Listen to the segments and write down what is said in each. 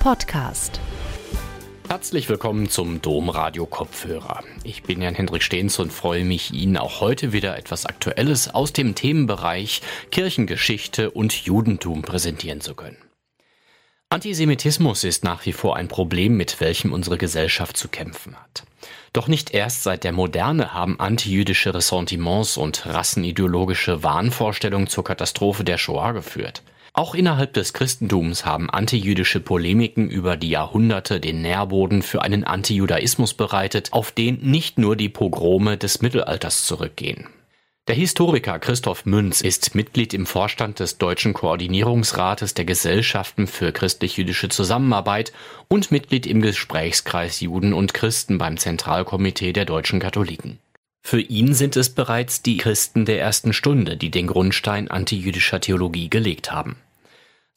Podcast. Herzlich willkommen zum Domradio Kopfhörer. Ich bin Jan Hendrik Stehns und freue mich, Ihnen auch heute wieder etwas Aktuelles aus dem Themenbereich Kirchengeschichte und Judentum präsentieren zu können. Antisemitismus ist nach wie vor ein Problem, mit welchem unsere Gesellschaft zu kämpfen hat. Doch nicht erst seit der Moderne haben antijüdische Ressentiments und rassenideologische Wahnvorstellungen zur Katastrophe der Shoah geführt. Auch innerhalb des Christentums haben antijüdische Polemiken über die Jahrhunderte den Nährboden für einen Antijudaismus bereitet, auf den nicht nur die Pogrome des Mittelalters zurückgehen. Der Historiker Christoph Münz ist Mitglied im Vorstand des Deutschen Koordinierungsrates der Gesellschaften für christlich-jüdische Zusammenarbeit und Mitglied im Gesprächskreis Juden und Christen beim Zentralkomitee der deutschen Katholiken. Für ihn sind es bereits die Christen der ersten Stunde, die den Grundstein antijüdischer Theologie gelegt haben.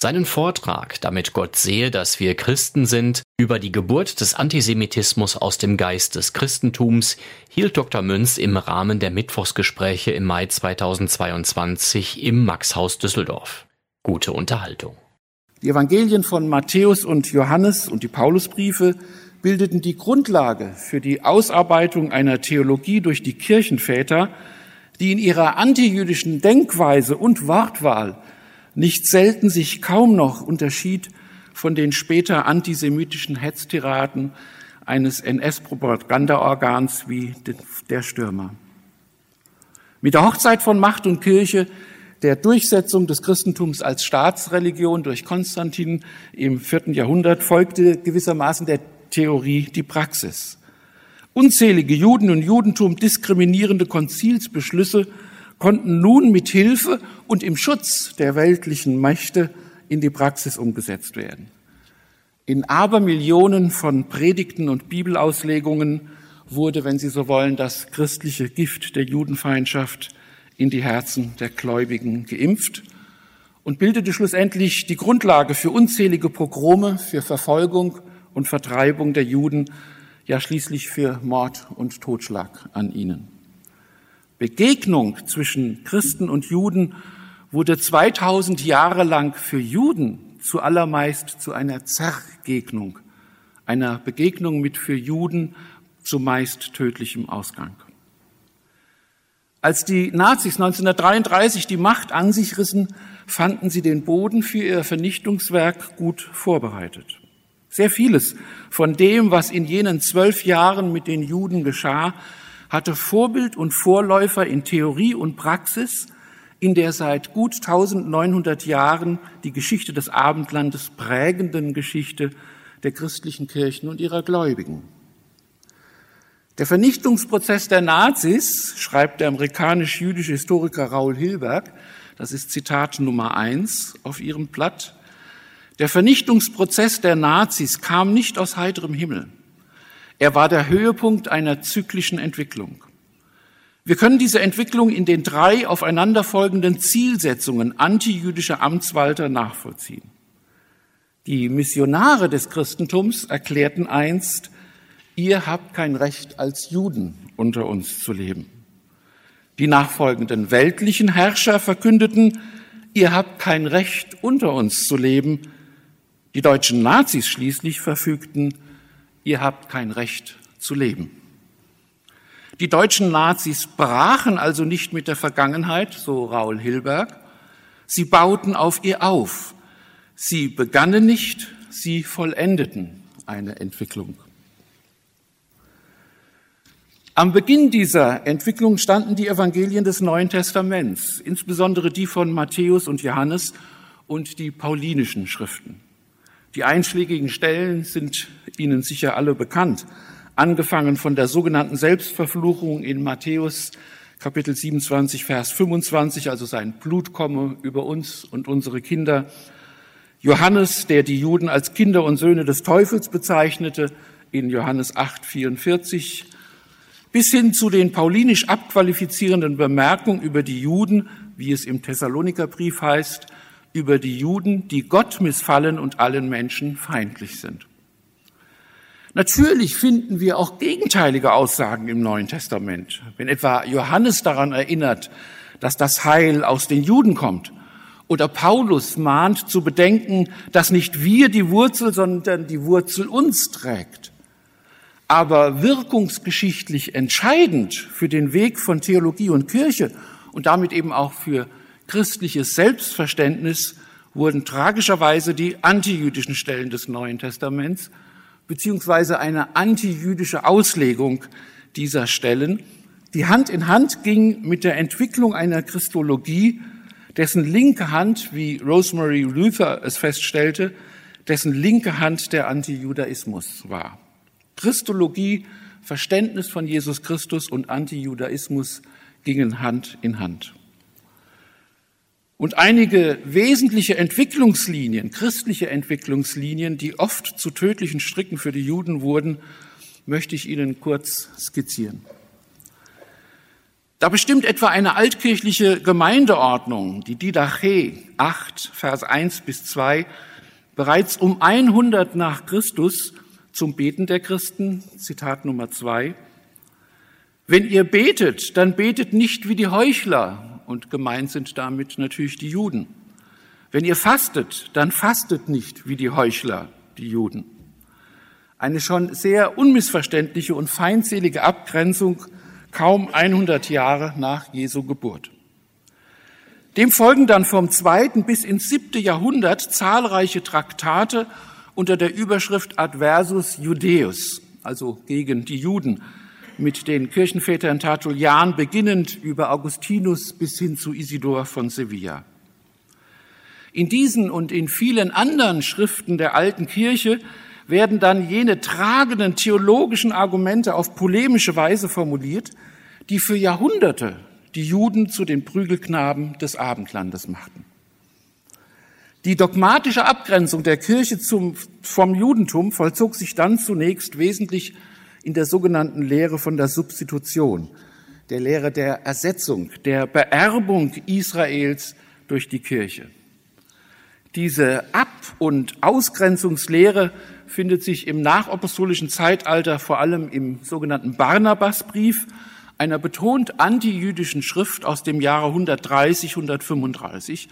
Seinen Vortrag, damit Gott sehe, dass wir Christen sind, über die Geburt des Antisemitismus aus dem Geist des Christentums, hielt Dr. Münz im Rahmen der Mittwochsgespräche im Mai 2022 im Maxhaus Düsseldorf. Gute Unterhaltung. Die Evangelien von Matthäus und Johannes und die Paulusbriefe bildeten die Grundlage für die Ausarbeitung einer Theologie durch die Kirchenväter, die in ihrer antijüdischen Denkweise und Wortwahl nicht selten sich kaum noch unterschied von den später antisemitischen Hetztiraden eines NS-Propagandaorgans wie der Stürmer. Mit der Hochzeit von Macht und Kirche, der Durchsetzung des Christentums als Staatsreligion durch Konstantin im vierten Jahrhundert folgte gewissermaßen der Theorie die Praxis. Unzählige Juden und Judentum diskriminierende Konzilsbeschlüsse konnten nun mit Hilfe und im Schutz der weltlichen Mächte in die Praxis umgesetzt werden. In Abermillionen von Predigten und Bibelauslegungen wurde, wenn Sie so wollen, das christliche Gift der Judenfeindschaft in die Herzen der Gläubigen geimpft und bildete schlussendlich die Grundlage für unzählige Pogrome, für Verfolgung und Vertreibung der Juden, ja schließlich für Mord und Totschlag an ihnen. Begegnung zwischen Christen und Juden wurde 2000 Jahre lang für Juden zuallermeist zu einer Zergegnung, einer Begegnung mit für Juden zumeist tödlichem Ausgang. Als die Nazis 1933 die Macht an sich rissen, fanden sie den Boden für ihr Vernichtungswerk gut vorbereitet. Sehr vieles von dem, was in jenen zwölf Jahren mit den Juden geschah, hatte Vorbild und Vorläufer in Theorie und Praxis in der seit gut 1900 Jahren die Geschichte des Abendlandes prägenden Geschichte der christlichen Kirchen und ihrer Gläubigen. Der Vernichtungsprozess der Nazis, schreibt der amerikanisch-jüdische Historiker Raul Hilberg, das ist Zitat Nummer eins auf ihrem Blatt, der Vernichtungsprozess der Nazis kam nicht aus heiterem Himmel. Er war der Höhepunkt einer zyklischen Entwicklung. Wir können diese Entwicklung in den drei aufeinanderfolgenden Zielsetzungen antijüdischer Amtswalter nachvollziehen. Die Missionare des Christentums erklärten einst, ihr habt kein Recht als Juden unter uns zu leben. Die nachfolgenden weltlichen Herrscher verkündeten, ihr habt kein Recht unter uns zu leben. Die deutschen Nazis schließlich verfügten, ihr habt kein Recht zu leben. Die deutschen Nazis brachen also nicht mit der Vergangenheit, so Raul Hilberg, sie bauten auf ihr auf. Sie begannen nicht, sie vollendeten eine Entwicklung. Am Beginn dieser Entwicklung standen die Evangelien des Neuen Testaments, insbesondere die von Matthäus und Johannes und die paulinischen Schriften. Die einschlägigen Stellen sind Ihnen sicher alle bekannt, angefangen von der sogenannten Selbstverfluchung in Matthäus Kapitel 27, Vers 25, also sein Blut komme über uns und unsere Kinder. Johannes, der die Juden als Kinder und Söhne des Teufels bezeichnete, in Johannes 8, 44, bis hin zu den paulinisch abqualifizierenden Bemerkungen über die Juden, wie es im Thessalonikerbrief heißt, über die Juden, die Gott missfallen und allen Menschen feindlich sind. Natürlich finden wir auch gegenteilige Aussagen im Neuen Testament. Wenn etwa Johannes daran erinnert, dass das Heil aus den Juden kommt Oder Paulus mahnt zu bedenken, dass nicht wir die Wurzel, sondern die Wurzel uns trägt. Aber wirkungsgeschichtlich entscheidend für den Weg von Theologie und Kirche und damit eben auch für christliches Selbstverständnis wurden tragischerweise die antijüdischen Stellen des Neuen Testaments beziehungsweise eine antijüdische Auslegung dieser Stellen, die Hand in Hand ging mit der Entwicklung einer Christologie, dessen linke Hand, wie Rosemary Luther es feststellte, dessen linke Hand der Antijudaismus war. Christologie, Verständnis von Jesus Christus und Antijudaismus gingen Hand in Hand. Und einige wesentliche Entwicklungslinien, christliche Entwicklungslinien, die oft zu tödlichen Stricken für die Juden wurden, möchte ich Ihnen kurz skizzieren. Da bestimmt etwa eine altkirchliche Gemeindeordnung, die Didache 8, Vers 1 bis 2, bereits um 100 nach Christus zum Beten der Christen, Zitat Nummer 2, wenn ihr betet, dann betet nicht wie die Heuchler, und gemeint sind damit natürlich die Juden. Wenn ihr fastet, dann fastet nicht wie die Heuchler, die Juden. Eine schon sehr unmissverständliche und feindselige Abgrenzung kaum 100 Jahre nach Jesu Geburt. Dem folgen dann vom zweiten bis ins siebte Jahrhundert zahlreiche Traktate unter der Überschrift Adversus Judeus, also gegen die Juden, mit den Kirchenvätern Tertullian beginnend über Augustinus bis hin zu Isidor von Sevilla. In diesen und in vielen anderen Schriften der alten Kirche werden dann jene tragenden theologischen Argumente auf polemische Weise formuliert, die für Jahrhunderte die Juden zu den Prügelknaben des Abendlandes machten. Die dogmatische Abgrenzung der Kirche zum, vom Judentum vollzog sich dann zunächst wesentlich in der sogenannten Lehre von der Substitution, der Lehre der Ersetzung, der Beerbung Israels durch die Kirche. Diese Ab- und Ausgrenzungslehre findet sich im nachapostolischen Zeitalter vor allem im sogenannten Barnabasbrief, einer betont antijüdischen Schrift aus dem Jahre 130, 135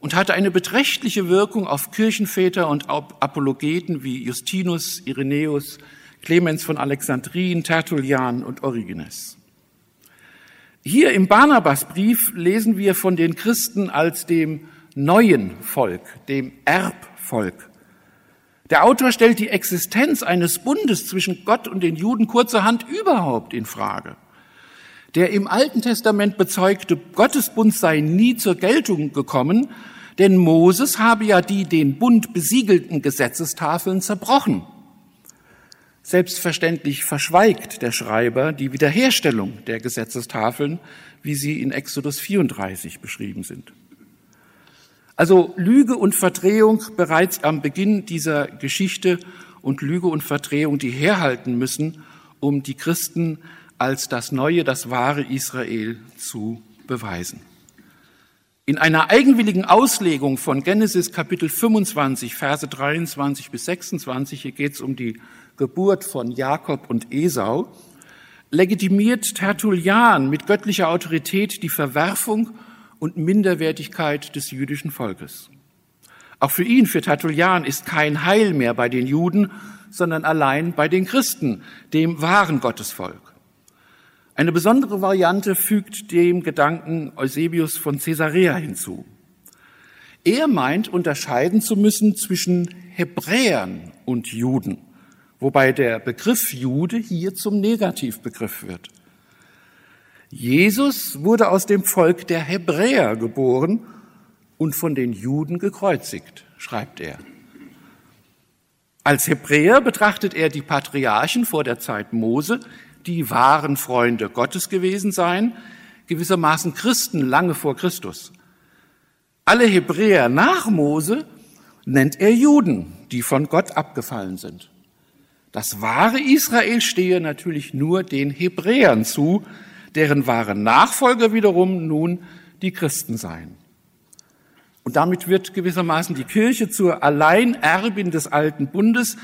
und hatte eine beträchtliche Wirkung auf Kirchenväter und Apologeten wie Justinus, Irenäus, Clemens von Alexandrien, Tertullian und Origenes. Hier im Barnabasbrief lesen wir von den Christen als dem neuen Volk, dem Erbvolk. Der Autor stellt die Existenz eines Bundes zwischen Gott und den Juden kurzerhand überhaupt in Frage. Der im Alten Testament bezeugte Gottesbund sei nie zur Geltung gekommen, denn Moses habe ja die den Bund besiegelten Gesetzestafeln zerbrochen. Selbstverständlich verschweigt der Schreiber die Wiederherstellung der Gesetzestafeln, wie sie in Exodus 34 beschrieben sind. Also Lüge und Verdrehung bereits am Beginn dieser Geschichte und Lüge und Verdrehung, die herhalten müssen, um die Christen als das neue, das wahre Israel zu beweisen. In einer eigenwilligen Auslegung von Genesis Kapitel 25, Verse 23 bis 26, hier geht es um die Geburt von Jakob und Esau, legitimiert Tertullian mit göttlicher Autorität die Verwerfung und Minderwertigkeit des jüdischen Volkes. Auch für ihn, für Tertullian, ist kein Heil mehr bei den Juden, sondern allein bei den Christen, dem wahren Gottesvolk. Eine besondere Variante fügt dem Gedanken Eusebius von Caesarea hinzu. Er meint, unterscheiden zu müssen zwischen Hebräern und Juden wobei der Begriff Jude hier zum Negativbegriff wird. Jesus wurde aus dem Volk der Hebräer geboren und von den Juden gekreuzigt, schreibt er. Als Hebräer betrachtet er die Patriarchen vor der Zeit Mose, die wahren Freunde Gottes gewesen seien, gewissermaßen Christen lange vor Christus. Alle Hebräer nach Mose nennt er Juden, die von Gott abgefallen sind. Das wahre Israel stehe natürlich nur den Hebräern zu, deren wahre Nachfolger wiederum nun die Christen seien. Und damit wird gewissermaßen die Kirche zur Alleinerbin des alten Bundes.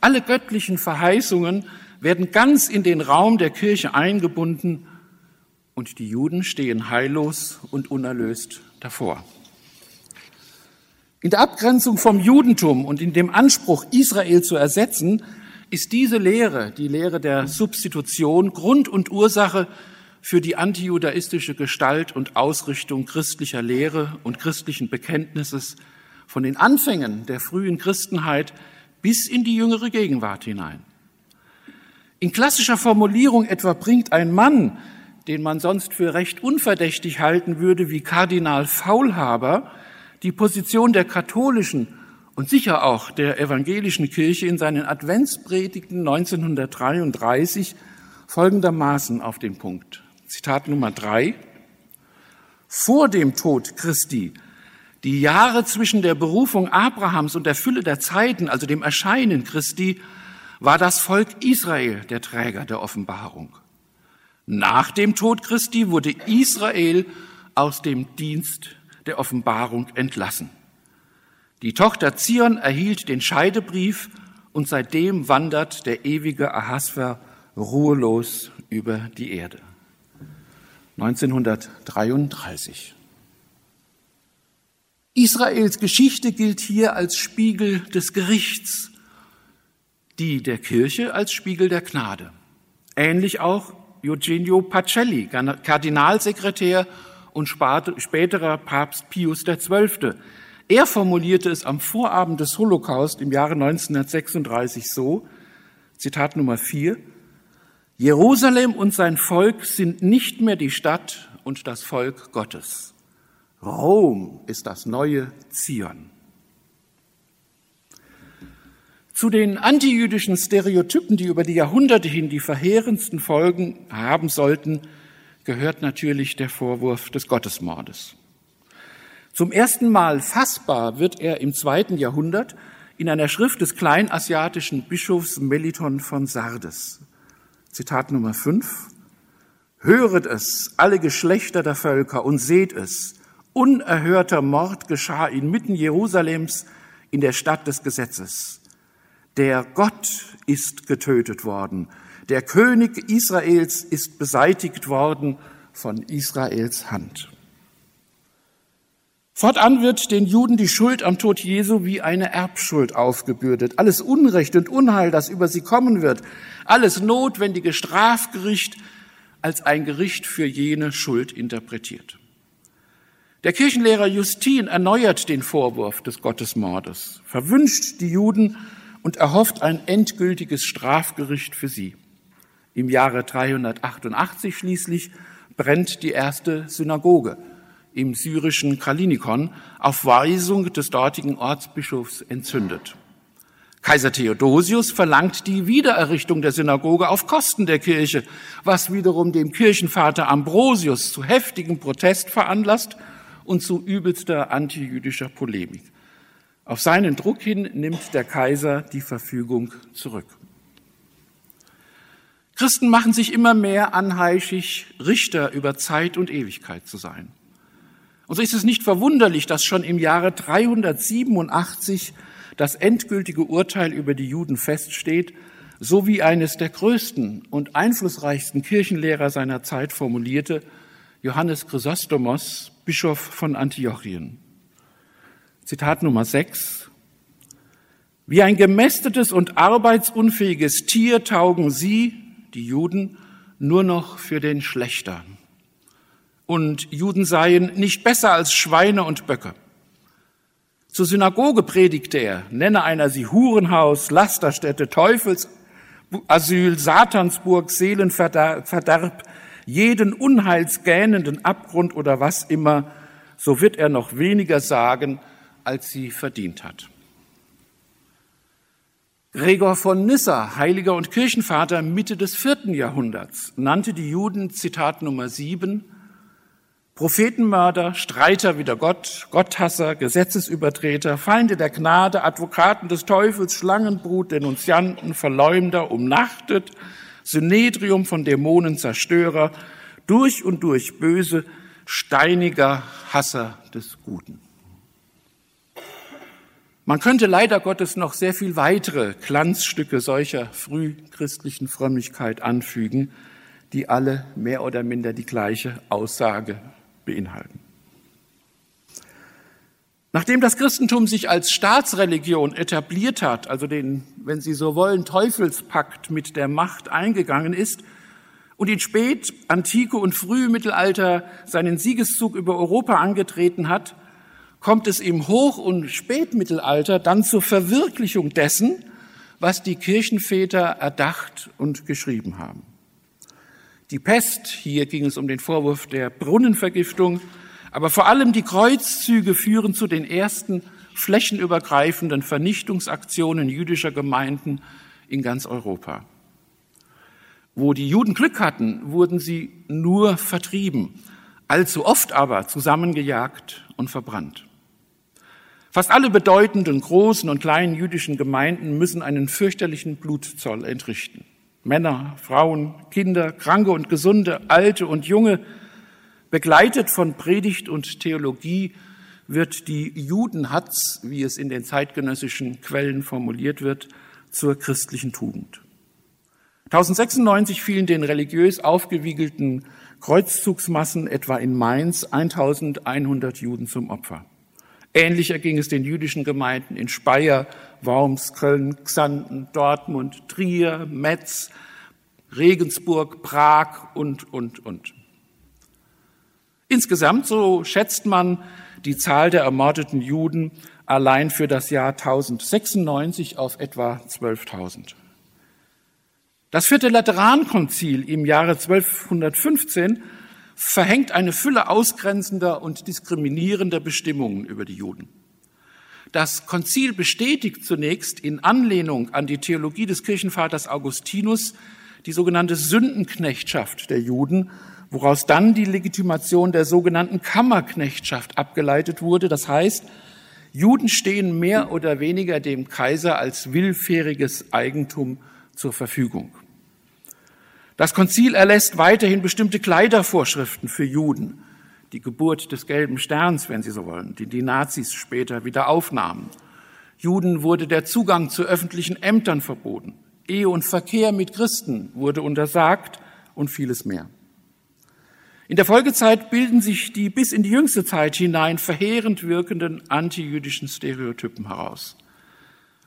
Alle göttlichen Verheißungen werden ganz in den Raum der Kirche eingebunden und die Juden stehen heillos und unerlöst davor. In der Abgrenzung vom Judentum und in dem Anspruch, Israel zu ersetzen, ist diese Lehre, die Lehre der Substitution, Grund und Ursache für die antijudaistische Gestalt und Ausrichtung christlicher Lehre und christlichen Bekenntnisses von den Anfängen der frühen Christenheit bis in die jüngere Gegenwart hinein. In klassischer Formulierung etwa bringt ein Mann, den man sonst für recht unverdächtig halten würde, wie Kardinal Faulhaber, die Position der katholischen und sicher auch der evangelischen Kirche in seinen Adventspredigten 1933 folgendermaßen auf den Punkt. Zitat Nummer drei. Vor dem Tod Christi, die Jahre zwischen der Berufung Abrahams und der Fülle der Zeiten, also dem Erscheinen Christi, war das Volk Israel der Träger der Offenbarung. Nach dem Tod Christi wurde Israel aus dem Dienst der Offenbarung entlassen. Die Tochter Zion erhielt den Scheidebrief und seitdem wandert der ewige Ahasver ruhelos über die Erde. 1933. Israels Geschichte gilt hier als Spiegel des Gerichts, die der Kirche als Spiegel der Gnade. Ähnlich auch Eugenio Pacelli, Kardinalsekretär und späterer Papst Pius XII. Er formulierte es am Vorabend des Holocaust im Jahre 1936 so, Zitat Nummer vier, Jerusalem und sein Volk sind nicht mehr die Stadt und das Volk Gottes. Rom ist das neue Zion. Zu den antijüdischen Stereotypen, die über die Jahrhunderte hin die verheerendsten Folgen haben sollten, gehört natürlich der Vorwurf des Gottesmordes. Zum ersten Mal fassbar wird er im zweiten Jahrhundert in einer Schrift des kleinasiatischen Bischofs Meliton von Sardes. Zitat Nummer 5. Höret es, alle Geschlechter der Völker, und seht es. Unerhörter Mord geschah inmitten Jerusalems in der Stadt des Gesetzes. Der Gott ist getötet worden. Der König Israels ist beseitigt worden von Israels Hand. Fortan wird den Juden die Schuld am Tod Jesu wie eine Erbschuld aufgebürdet. Alles Unrecht und Unheil, das über sie kommen wird, alles notwendige Strafgericht als ein Gericht für jene Schuld interpretiert. Der Kirchenlehrer Justin erneuert den Vorwurf des Gottesmordes, verwünscht die Juden und erhofft ein endgültiges Strafgericht für sie. Im Jahre 388 schließlich brennt die erste Synagoge im syrischen Kalinikon auf Weisung des dortigen Ortsbischofs entzündet. Kaiser Theodosius verlangt die Wiedererrichtung der Synagoge auf Kosten der Kirche, was wiederum dem Kirchenvater Ambrosius zu heftigem Protest veranlasst und zu übelster antijüdischer Polemik. Auf seinen Druck hin nimmt der Kaiser die Verfügung zurück. Christen machen sich immer mehr anheischig, Richter über Zeit und Ewigkeit zu sein. Und so ist es nicht verwunderlich, dass schon im Jahre 387 das endgültige Urteil über die Juden feststeht, so wie eines der größten und einflussreichsten Kirchenlehrer seiner Zeit formulierte, Johannes Chrysostomos, Bischof von Antiochien. Zitat Nummer 6. Wie ein gemästetes und arbeitsunfähiges Tier taugen sie, die Juden, nur noch für den Schlechter. Und Juden seien nicht besser als Schweine und Böcke. Zur Synagoge predigte er, nenne einer sie Hurenhaus, Lasterstätte, Teufelsasyl, Satansburg, Seelenverderb, jeden unheilsgähnenden Abgrund oder was immer, so wird er noch weniger sagen, als sie verdient hat. Gregor von Nyssa, Heiliger und Kirchenvater Mitte des vierten Jahrhunderts, nannte die Juden, Zitat Nummer sieben, Prophetenmörder, Streiter wider Gott, Gotthasser, Gesetzesübertreter, Feinde der Gnade, Advokaten des Teufels, Schlangenbrut, Denunzianten, Verleumder, umnachtet, Synedrium von Dämonen, Zerstörer, durch und durch böse, steiniger Hasser des Guten. Man könnte leider Gottes noch sehr viel weitere Glanzstücke solcher frühchristlichen Frömmigkeit anfügen, die alle mehr oder minder die gleiche Aussage beinhalten. Nachdem das Christentum sich als Staatsreligion etabliert hat, also den, wenn Sie so wollen, Teufelspakt mit der Macht eingegangen ist und in Spät-, Antike und Frühmittelalter seinen Siegeszug über Europa angetreten hat, kommt es im Hoch- und Spätmittelalter dann zur Verwirklichung dessen, was die Kirchenväter erdacht und geschrieben haben. Die Pest, hier ging es um den Vorwurf der Brunnenvergiftung, aber vor allem die Kreuzzüge führen zu den ersten flächenübergreifenden Vernichtungsaktionen jüdischer Gemeinden in ganz Europa. Wo die Juden Glück hatten, wurden sie nur vertrieben, allzu oft aber zusammengejagt und verbrannt. Fast alle bedeutenden großen und kleinen jüdischen Gemeinden müssen einen fürchterlichen Blutzoll entrichten. Männer, Frauen, Kinder, Kranke und Gesunde, Alte und Junge, begleitet von Predigt und Theologie, wird die Judenhatz, wie es in den zeitgenössischen Quellen formuliert wird, zur christlichen Tugend. 1096 fielen den religiös aufgewiegelten Kreuzzugsmassen etwa in Mainz 1100 Juden zum Opfer. Ähnlich erging es den jüdischen Gemeinden in Speyer, Worms, Köln, Xanten, Dortmund, Trier, Metz, Regensburg, Prag und, und, und. Insgesamt, so schätzt man, die Zahl der ermordeten Juden allein für das Jahr 1096 auf etwa 12.000. Das vierte Laterankonzil im Jahre 1215 verhängt eine Fülle ausgrenzender und diskriminierender Bestimmungen über die Juden. Das Konzil bestätigt zunächst in Anlehnung an die Theologie des Kirchenvaters Augustinus die sogenannte Sündenknechtschaft der Juden, woraus dann die Legitimation der sogenannten Kammerknechtschaft abgeleitet wurde. Das heißt, Juden stehen mehr oder weniger dem Kaiser als willfähriges Eigentum zur Verfügung. Das Konzil erlässt weiterhin bestimmte Kleidervorschriften für Juden. Die Geburt des gelben Sterns, wenn Sie so wollen, die die Nazis später wieder aufnahmen. Juden wurde der Zugang zu öffentlichen Ämtern verboten. Ehe und Verkehr mit Christen wurde untersagt und vieles mehr. In der Folgezeit bilden sich die bis in die jüngste Zeit hinein verheerend wirkenden antijüdischen Stereotypen heraus.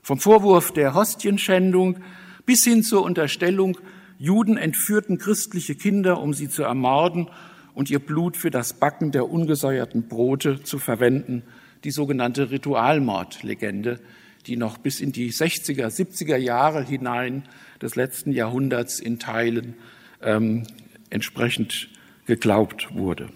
Vom Vorwurf der Hostienschändung bis hin zur Unterstellung, Juden entführten christliche Kinder, um sie zu ermorden und ihr Blut für das Backen der ungesäuerten Brote zu verwenden, die sogenannte Ritualmordlegende, die noch bis in die 60er, 70er Jahre hinein des letzten Jahrhunderts in Teilen ähm, entsprechend geglaubt wurde.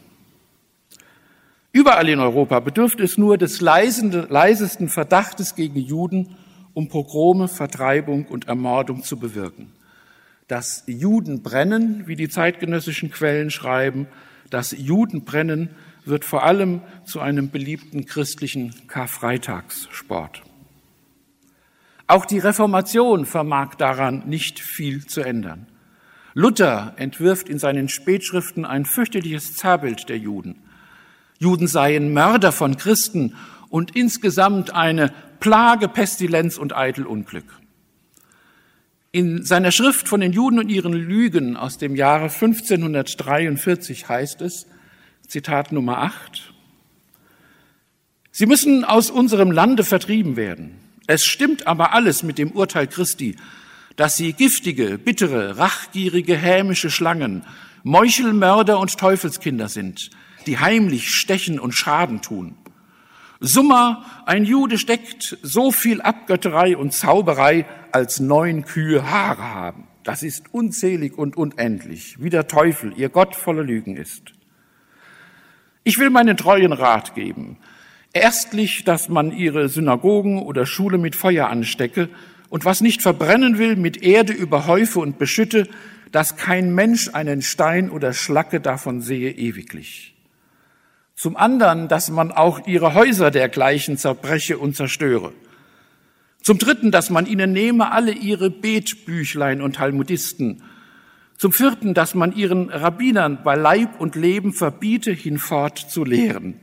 Überall in Europa bedürfte es nur des leisesten Verdachtes gegen Juden, um Pogrome, Vertreibung und Ermordung zu bewirken. Das Judenbrennen, wie die zeitgenössischen Quellen schreiben, das Judenbrennen wird vor allem zu einem beliebten christlichen Karfreitagssport. Auch die Reformation vermag daran nicht viel zu ändern. Luther entwirft in seinen Spätschriften ein fürchterliches Zerrbild der Juden. Juden seien Mörder von Christen und insgesamt eine Plage, Pestilenz und eitel Unglück. In seiner Schrift von den Juden und ihren Lügen aus dem Jahre 1543 heißt es, Zitat Nummer 8, Sie müssen aus unserem Lande vertrieben werden. Es stimmt aber alles mit dem Urteil Christi, dass sie giftige, bittere, rachgierige, hämische Schlangen, Meuchelmörder und Teufelskinder sind, die heimlich stechen und Schaden tun. Summa, ein Jude steckt so viel Abgötterei und Zauberei, als neun Kühe Haare haben. Das ist unzählig und unendlich, wie der Teufel, ihr Gott voller Lügen ist. Ich will meinen treuen Rat geben. Erstlich, dass man ihre Synagogen oder Schule mit Feuer anstecke und was nicht verbrennen will, mit Erde überhäufe und beschütte, dass kein Mensch einen Stein oder Schlacke davon sehe ewiglich. Zum anderen, dass man auch ihre Häuser dergleichen zerbreche und zerstöre. Zum dritten, dass man ihnen nehme alle ihre Betbüchlein und Talmudisten. Zum vierten, dass man ihren Rabbinern bei Leib und Leben verbiete, hinfort zu lehren.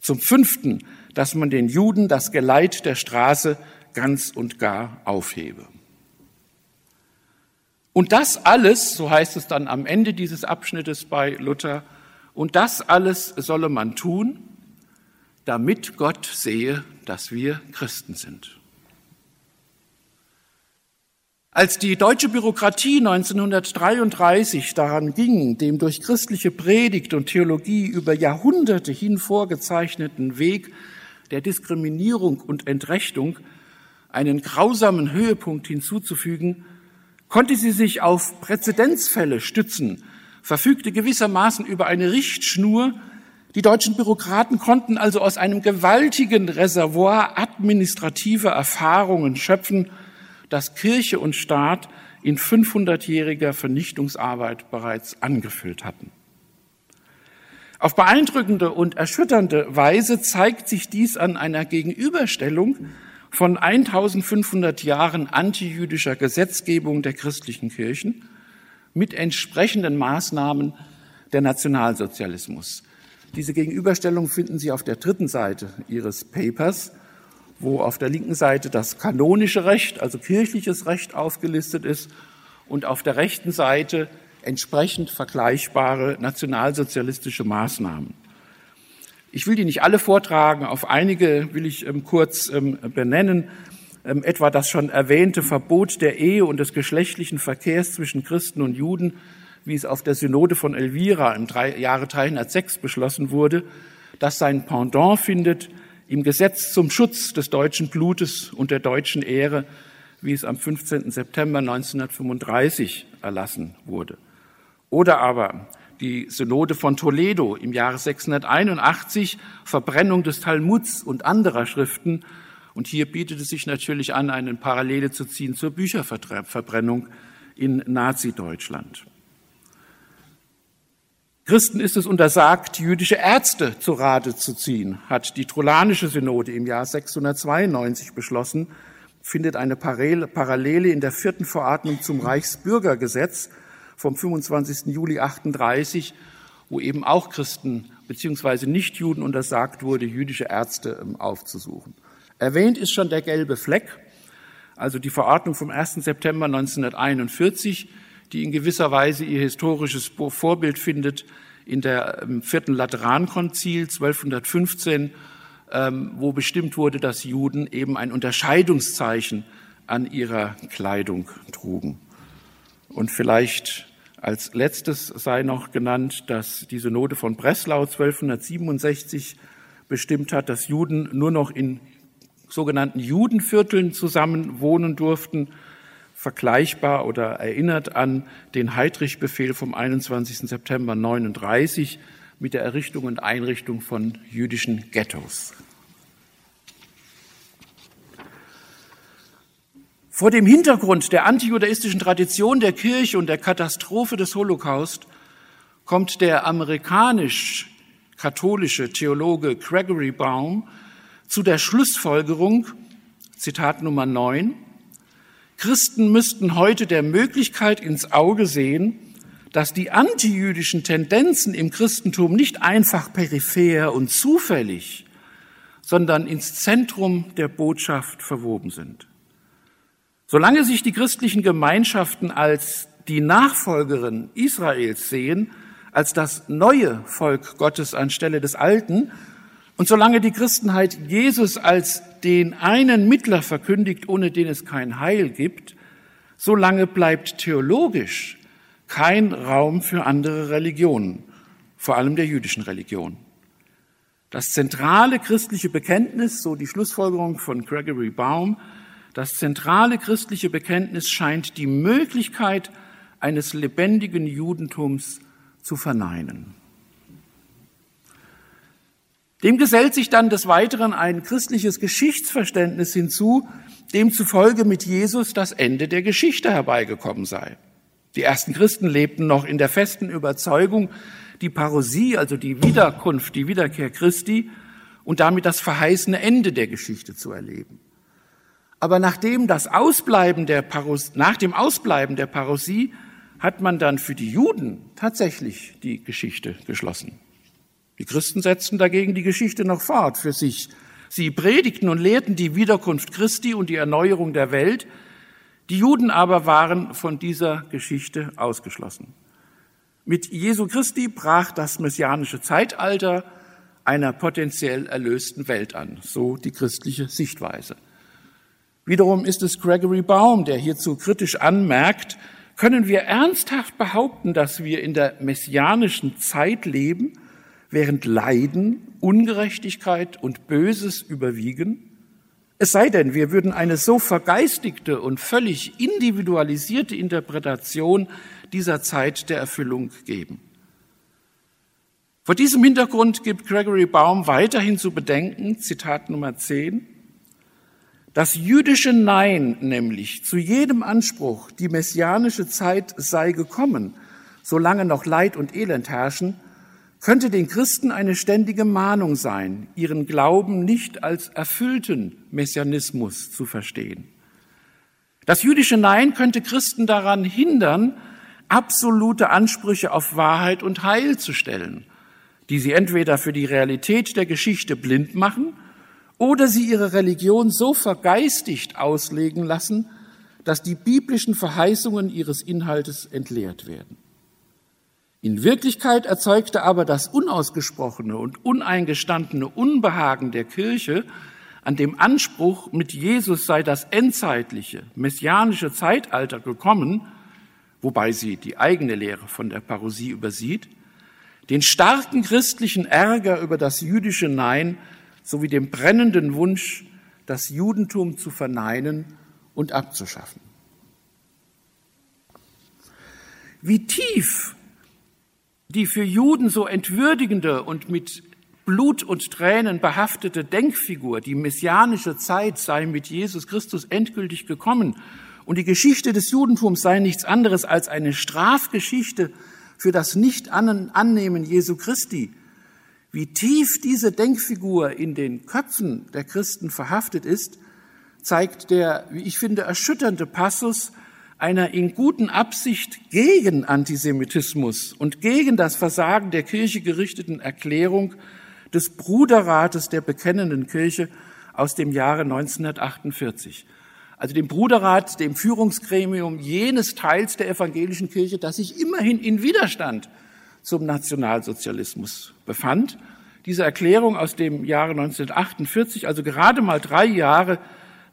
Zum fünften, dass man den Juden das Geleit der Straße ganz und gar aufhebe. Und das alles, so heißt es dann am Ende dieses Abschnittes bei Luther, und das alles solle man tun, damit Gott sehe, dass wir Christen sind. Als die deutsche Bürokratie 1933 daran ging, dem durch christliche Predigt und Theologie über Jahrhunderte hin vorgezeichneten Weg der Diskriminierung und Entrechtung einen grausamen Höhepunkt hinzuzufügen, konnte sie sich auf Präzedenzfälle stützen, verfügte gewissermaßen über eine Richtschnur. Die deutschen Bürokraten konnten also aus einem gewaltigen Reservoir administrativer Erfahrungen schöpfen, das Kirche und Staat in 500-jähriger Vernichtungsarbeit bereits angefüllt hatten. Auf beeindruckende und erschütternde Weise zeigt sich dies an einer Gegenüberstellung von 1500 Jahren antijüdischer Gesetzgebung der christlichen Kirchen mit entsprechenden Maßnahmen der Nationalsozialismus. Diese Gegenüberstellung finden Sie auf der dritten Seite Ihres Papers, wo auf der linken Seite das kanonische Recht, also kirchliches Recht aufgelistet ist und auf der rechten Seite entsprechend vergleichbare nationalsozialistische Maßnahmen. Ich will die nicht alle vortragen, auf einige will ich ähm, kurz ähm, benennen, ähm, etwa das schon erwähnte Verbot der Ehe und des geschlechtlichen Verkehrs zwischen Christen und Juden, wie es auf der Synode von Elvira im Jahre 306 beschlossen wurde, das sein Pendant findet im Gesetz zum Schutz des deutschen Blutes und der deutschen Ehre, wie es am 15. September 1935 erlassen wurde. Oder aber die Synode von Toledo im Jahre 681, Verbrennung des Talmuds und anderer Schriften. Und hier bietet es sich natürlich an, eine Parallele zu ziehen zur Bücherverbrennung in Nazi-Deutschland. Christen ist es untersagt, jüdische Ärzte zu Rate zu ziehen, hat die Trollanische Synode im Jahr 692 beschlossen, findet eine Parallele in der vierten Verordnung zum Reichsbürgergesetz, vom 25. Juli 38, wo eben auch Christen beziehungsweise Nichtjuden untersagt wurde, jüdische Ärzte ähm, aufzusuchen. Erwähnt ist schon der gelbe Fleck, also die Verordnung vom 1. September 1941, die in gewisser Weise ihr historisches Vorbild findet in der ähm, vierten Laterankonzil 1215, ähm, wo bestimmt wurde, dass Juden eben ein Unterscheidungszeichen an ihrer Kleidung trugen. Und vielleicht als letztes sei noch genannt, dass die Synode von Breslau 1267 bestimmt hat, dass Juden nur noch in sogenannten Judenvierteln zusammen wohnen durften, vergleichbar oder erinnert an den Heydrich-Befehl vom 21. September 39 mit der Errichtung und Einrichtung von jüdischen Ghettos. Vor dem Hintergrund der antijudaistischen Tradition der Kirche und der Katastrophe des Holocaust kommt der amerikanisch-katholische Theologe Gregory Baum zu der Schlussfolgerung, Zitat Nummer 9, Christen müssten heute der Möglichkeit ins Auge sehen, dass die antijüdischen Tendenzen im Christentum nicht einfach peripher und zufällig, sondern ins Zentrum der Botschaft verwoben sind. Solange sich die christlichen Gemeinschaften als die Nachfolgerin Israels sehen, als das neue Volk Gottes anstelle des alten, und solange die Christenheit Jesus als den einen Mittler verkündigt, ohne den es kein Heil gibt, solange bleibt theologisch kein Raum für andere Religionen, vor allem der jüdischen Religion. Das zentrale christliche Bekenntnis, so die Schlussfolgerung von Gregory Baum, das zentrale christliche Bekenntnis scheint die Möglichkeit eines lebendigen Judentums zu verneinen. Dem gesellt sich dann des Weiteren ein christliches Geschichtsverständnis hinzu, demzufolge mit Jesus das Ende der Geschichte herbeigekommen sei. Die ersten Christen lebten noch in der festen Überzeugung, die Parosie, also die Wiederkunft, die Wiederkehr Christi und damit das verheißene Ende der Geschichte zu erleben. Aber nachdem das Ausbleiben der Paros, nach dem Ausbleiben der Parosie hat man dann für die Juden tatsächlich die Geschichte geschlossen. Die Christen setzten dagegen die Geschichte noch fort für sich. Sie predigten und lehrten die Wiederkunft Christi und die Erneuerung der Welt. Die Juden aber waren von dieser Geschichte ausgeschlossen. Mit Jesu Christi brach das messianische Zeitalter, einer potenziell erlösten Welt an, so die christliche Sichtweise. Wiederum ist es Gregory Baum, der hierzu kritisch anmerkt, können wir ernsthaft behaupten, dass wir in der messianischen Zeit leben, während Leiden, Ungerechtigkeit und Böses überwiegen? Es sei denn, wir würden eine so vergeistigte und völlig individualisierte Interpretation dieser Zeit der Erfüllung geben. Vor diesem Hintergrund gibt Gregory Baum weiterhin zu bedenken, Zitat Nummer 10, das jüdische Nein nämlich zu jedem Anspruch, die messianische Zeit sei gekommen, solange noch Leid und Elend herrschen, könnte den Christen eine ständige Mahnung sein, ihren Glauben nicht als erfüllten Messianismus zu verstehen. Das jüdische Nein könnte Christen daran hindern, absolute Ansprüche auf Wahrheit und Heil zu stellen, die sie entweder für die Realität der Geschichte blind machen oder sie ihre Religion so vergeistigt auslegen lassen, dass die biblischen Verheißungen ihres Inhaltes entleert werden. In Wirklichkeit erzeugte aber das unausgesprochene und uneingestandene Unbehagen der Kirche an dem Anspruch, mit Jesus sei das endzeitliche, messianische Zeitalter gekommen, wobei sie die eigene Lehre von der Parosie übersieht, den starken christlichen Ärger über das jüdische Nein sowie dem brennenden Wunsch, das Judentum zu verneinen und abzuschaffen. Wie tief die für Juden so entwürdigende und mit Blut und Tränen behaftete Denkfigur, die messianische Zeit sei mit Jesus Christus endgültig gekommen und die Geschichte des Judentums sei nichts anderes als eine Strafgeschichte für das Nicht-Annehmen Jesu Christi, wie tief diese Denkfigur in den Köpfen der Christen verhaftet ist, zeigt der, wie ich finde, erschütternde Passus einer in guten Absicht gegen Antisemitismus und gegen das Versagen der Kirche gerichteten Erklärung des Bruderrates der bekennenden Kirche aus dem Jahre 1948. Also dem Bruderrat, dem Führungsgremium jenes Teils der evangelischen Kirche, das sich immerhin in Widerstand zum Nationalsozialismus befand. Diese Erklärung aus dem Jahre 1948, also gerade mal drei Jahre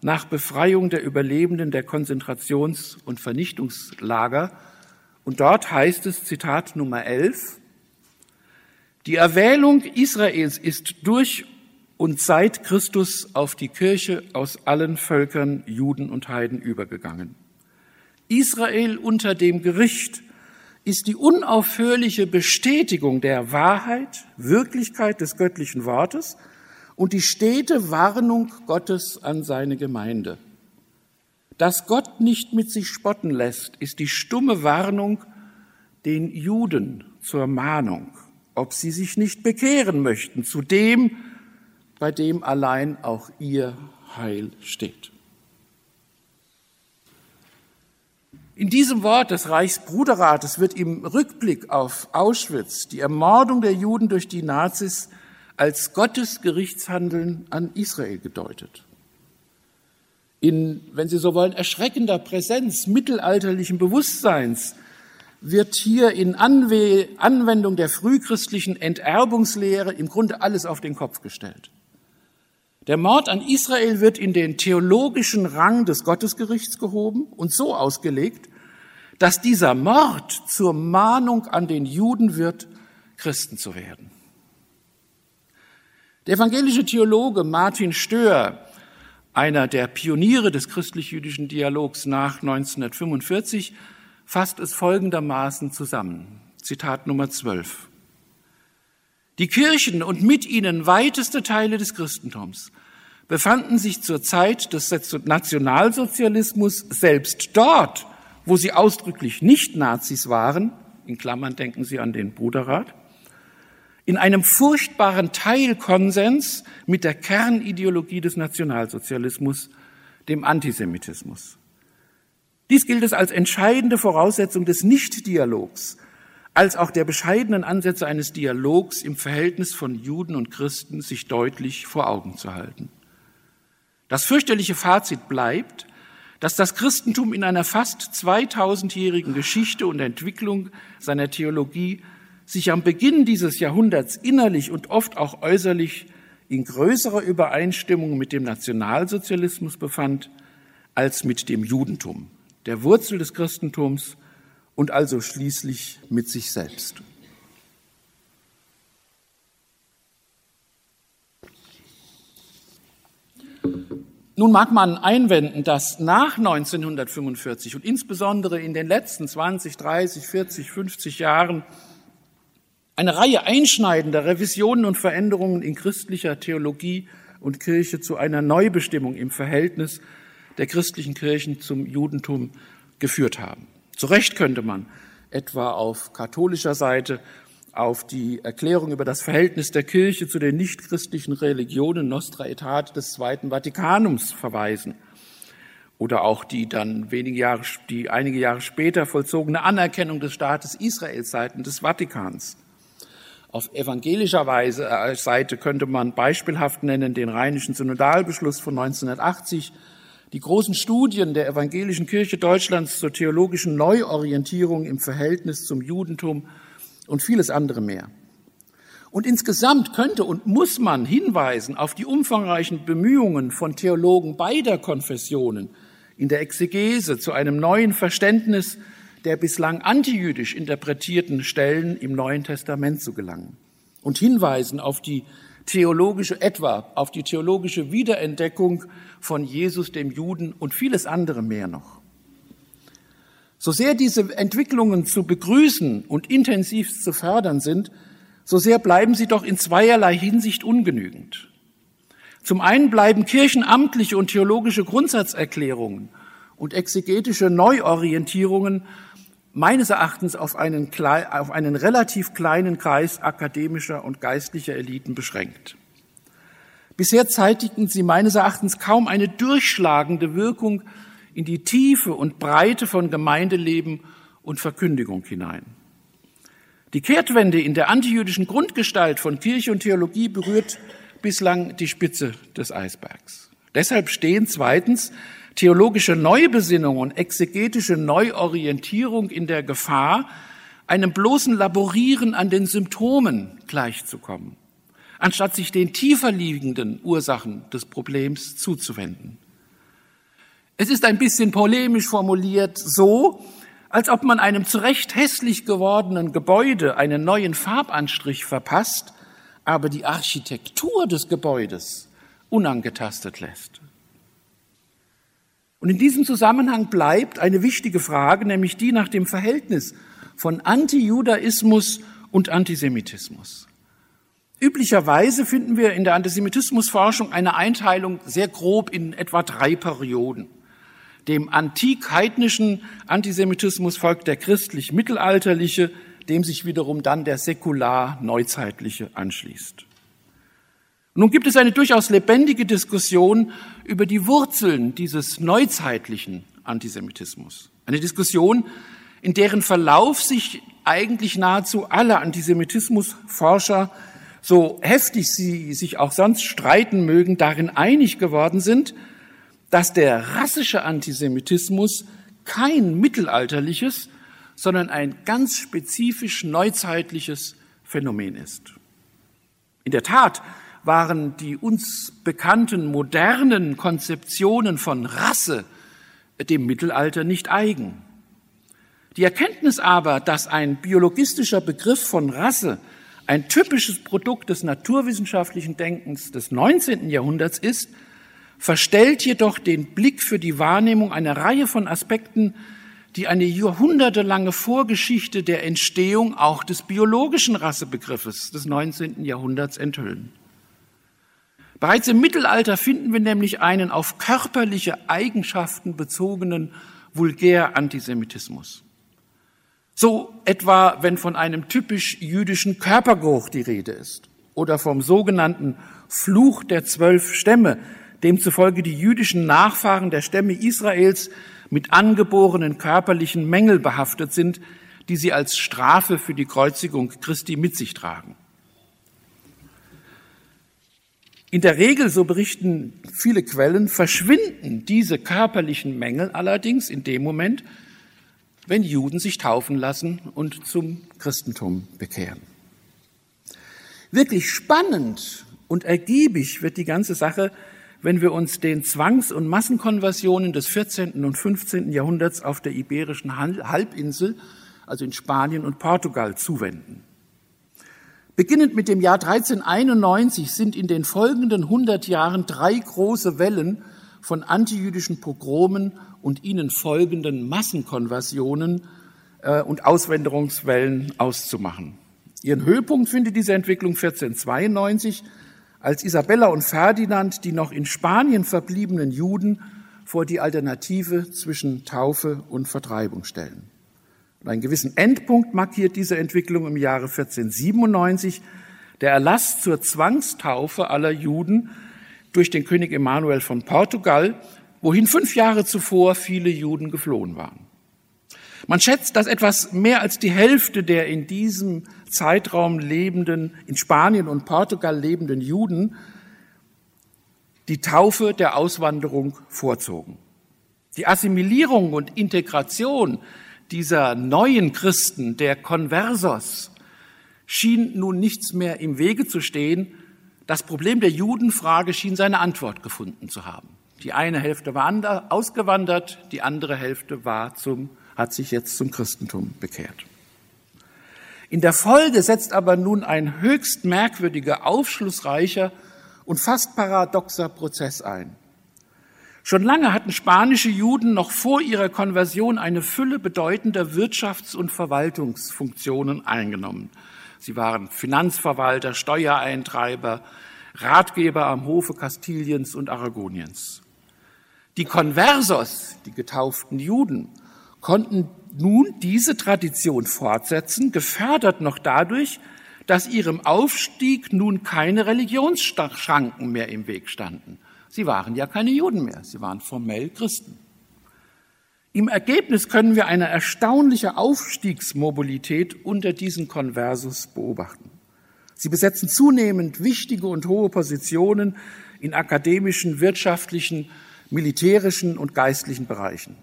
nach Befreiung der Überlebenden der Konzentrations- und Vernichtungslager. Und dort heißt es, Zitat Nummer 11, die Erwählung Israels ist durch und seit Christus auf die Kirche aus allen Völkern, Juden und Heiden übergegangen. Israel unter dem Gericht ist die unaufhörliche Bestätigung der Wahrheit, Wirklichkeit des göttlichen Wortes und die stete Warnung Gottes an seine Gemeinde. Dass Gott nicht mit sich spotten lässt, ist die stumme Warnung den Juden zur Mahnung, ob sie sich nicht bekehren möchten zu dem, bei dem allein auch ihr Heil steht. In diesem Wort des Reichsbruderrates wird im Rückblick auf Auschwitz die Ermordung der Juden durch die Nazis als Gottes Gerichtshandeln an Israel gedeutet. In, wenn Sie so wollen, erschreckender Präsenz mittelalterlichen Bewusstseins wird hier in Anwendung der frühchristlichen Enterbungslehre im Grunde alles auf den Kopf gestellt. Der Mord an Israel wird in den theologischen Rang des Gottesgerichts gehoben und so ausgelegt, dass dieser Mord zur Mahnung an den Juden wird, Christen zu werden. Der evangelische Theologe Martin Stör, einer der Pioniere des christlich-jüdischen Dialogs nach 1945, fasst es folgendermaßen zusammen. Zitat Nummer 12. Die Kirchen und mit ihnen weiteste Teile des Christentums befanden sich zur Zeit des Nationalsozialismus selbst dort, wo sie ausdrücklich nicht Nazis waren, in Klammern denken Sie an den Bruderrat, in einem furchtbaren Teilkonsens mit der Kernideologie des Nationalsozialismus, dem Antisemitismus. Dies gilt es als entscheidende Voraussetzung des Nichtdialogs als auch der bescheidenen Ansätze eines Dialogs im Verhältnis von Juden und Christen sich deutlich vor Augen zu halten. Das fürchterliche Fazit bleibt, dass das Christentum in einer fast 2000-jährigen Geschichte und Entwicklung seiner Theologie sich am Beginn dieses Jahrhunderts innerlich und oft auch äußerlich in größerer Übereinstimmung mit dem Nationalsozialismus befand als mit dem Judentum, der Wurzel des Christentums und also schließlich mit sich selbst. Nun mag man einwenden, dass nach 1945 und insbesondere in den letzten 20, 30, 40, 50 Jahren eine Reihe einschneidender Revisionen und Veränderungen in christlicher Theologie und Kirche zu einer Neubestimmung im Verhältnis der christlichen Kirchen zum Judentum geführt haben. Zu Recht könnte man etwa auf katholischer Seite auf die Erklärung über das Verhältnis der Kirche zu den nichtchristlichen Religionen Nostra Aetate des Zweiten Vatikanums verweisen oder auch die dann wenige Jahre, die einige Jahre später vollzogene Anerkennung des Staates Israel seitens des Vatikans. Auf evangelischer Weise, äh, Seite könnte man beispielhaft nennen den Rheinischen Synodalbeschluss von 1980, die großen Studien der evangelischen Kirche Deutschlands zur theologischen Neuorientierung im Verhältnis zum Judentum und vieles andere mehr. Und insgesamt könnte und muss man hinweisen auf die umfangreichen Bemühungen von Theologen beider Konfessionen in der Exegese zu einem neuen Verständnis der bislang antijüdisch interpretierten Stellen im Neuen Testament zu gelangen und hinweisen auf die theologische, etwa auf die theologische Wiederentdeckung von Jesus dem Juden und vieles andere mehr noch. So sehr diese Entwicklungen zu begrüßen und intensiv zu fördern sind, so sehr bleiben sie doch in zweierlei Hinsicht ungenügend. Zum einen bleiben kirchenamtliche und theologische Grundsatzerklärungen und exegetische Neuorientierungen meines Erachtens auf einen, auf einen relativ kleinen Kreis akademischer und geistlicher Eliten beschränkt. Bisher zeitigten sie meines Erachtens kaum eine durchschlagende Wirkung in die Tiefe und Breite von Gemeindeleben und Verkündigung hinein. Die Kehrtwende in der antijüdischen Grundgestalt von Kirche und Theologie berührt bislang die Spitze des Eisbergs. Deshalb stehen zweitens theologische Neubesinnung und exegetische Neuorientierung in der Gefahr, einem bloßen Laborieren an den Symptomen gleichzukommen, anstatt sich den tiefer liegenden Ursachen des Problems zuzuwenden. Es ist ein bisschen polemisch formuliert so, als ob man einem zurecht hässlich gewordenen Gebäude einen neuen Farbanstrich verpasst, aber die Architektur des Gebäudes unangetastet lässt. Und in diesem Zusammenhang bleibt eine wichtige Frage, nämlich die nach dem Verhältnis von Antijudaismus und Antisemitismus. Üblicherweise finden wir in der Antisemitismusforschung eine Einteilung sehr grob in etwa drei Perioden. Dem antik-heidnischen Antisemitismus folgt der christlich-mittelalterliche, dem sich wiederum dann der säkular-neuzeitliche anschließt. Nun gibt es eine durchaus lebendige Diskussion über die Wurzeln dieses neuzeitlichen Antisemitismus. Eine Diskussion, in deren Verlauf sich eigentlich nahezu alle Antisemitismusforscher, so heftig sie sich auch sonst streiten mögen, darin einig geworden sind, dass der rassische Antisemitismus kein mittelalterliches, sondern ein ganz spezifisch neuzeitliches Phänomen ist. In der Tat waren die uns bekannten modernen Konzeptionen von Rasse dem Mittelalter nicht eigen. Die Erkenntnis aber, dass ein biologistischer Begriff von Rasse ein typisches Produkt des naturwissenschaftlichen Denkens des 19. Jahrhunderts ist, verstellt jedoch den Blick für die Wahrnehmung einer Reihe von Aspekten, die eine jahrhundertelange Vorgeschichte der Entstehung auch des biologischen Rassebegriffes des 19. Jahrhunderts enthüllen. Bereits im Mittelalter finden wir nämlich einen auf körperliche Eigenschaften bezogenen Vulgär-Antisemitismus. So etwa, wenn von einem typisch jüdischen Körpergeruch die Rede ist oder vom sogenannten Fluch der zwölf Stämme, demzufolge die jüdischen Nachfahren der Stämme Israels mit angeborenen körperlichen Mängel behaftet sind, die sie als Strafe für die Kreuzigung Christi mit sich tragen. In der Regel, so berichten viele Quellen, verschwinden diese körperlichen Mängel allerdings in dem Moment, wenn Juden sich taufen lassen und zum Christentum bekehren. Wirklich spannend und ergiebig wird die ganze Sache, wenn wir uns den Zwangs- und Massenkonversionen des 14. und 15. Jahrhunderts auf der iberischen Halbinsel, also in Spanien und Portugal, zuwenden. Beginnend mit dem Jahr 1391 sind in den folgenden 100 Jahren drei große Wellen von antijüdischen Pogromen und ihnen folgenden Massenkonversionen äh, und Auswanderungswellen auszumachen. Ihren Höhepunkt findet diese Entwicklung 1492, als Isabella und Ferdinand die noch in Spanien verbliebenen Juden vor die Alternative zwischen Taufe und Vertreibung stellen. Und einen gewissen Endpunkt markiert diese Entwicklung im Jahre 1497 der Erlass zur Zwangstaufe aller Juden durch den König Emanuel von Portugal, wohin fünf Jahre zuvor viele Juden geflohen waren. Man schätzt, dass etwas mehr als die Hälfte der in diesem Zeitraum lebenden, in Spanien und Portugal lebenden Juden die Taufe der Auswanderung vorzogen. Die Assimilierung und Integration dieser neuen Christen, der Conversos, schien nun nichts mehr im Wege zu stehen. Das Problem der Judenfrage schien seine Antwort gefunden zu haben. Die eine Hälfte war ausgewandert, die andere Hälfte war zum, hat sich jetzt zum Christentum bekehrt. In der Folge setzt aber nun ein höchst merkwürdiger, aufschlussreicher und fast paradoxer Prozess ein. Schon lange hatten spanische Juden noch vor ihrer Konversion eine Fülle bedeutender Wirtschafts- und Verwaltungsfunktionen eingenommen. Sie waren Finanzverwalter, Steuereintreiber, Ratgeber am Hofe Kastiliens und Aragoniens. Die Conversos, die getauften Juden, konnten nun diese Tradition fortsetzen, gefördert noch dadurch, dass ihrem Aufstieg nun keine Religionsschranken mehr im Weg standen. Sie waren ja keine Juden mehr, sie waren formell Christen. Im Ergebnis können wir eine erstaunliche Aufstiegsmobilität unter diesen Konversus beobachten. Sie besetzen zunehmend wichtige und hohe Positionen in akademischen, wirtschaftlichen, militärischen und geistlichen Bereichen.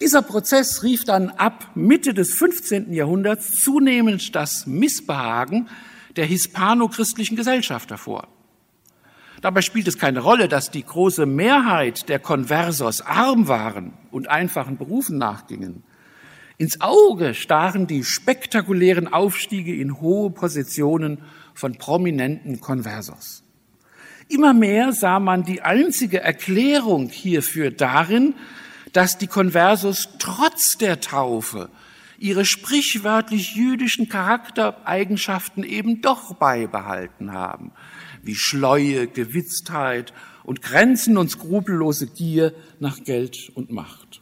Dieser Prozess rief dann ab Mitte des 15. Jahrhunderts zunehmend das Missbehagen der hispano-christlichen Gesellschaft hervor. Dabei spielt es keine Rolle, dass die große Mehrheit der Conversos arm waren und einfachen Berufen nachgingen. Ins Auge stachen die spektakulären Aufstiege in hohe Positionen von prominenten Conversos. Immer mehr sah man die einzige Erklärung hierfür darin, dass die Conversos trotz der Taufe ihre sprichwörtlich jüdischen Charaktereigenschaften eben doch beibehalten haben, wie Schleue, Gewitztheit und grenzen- und skrupellose Gier nach Geld und Macht.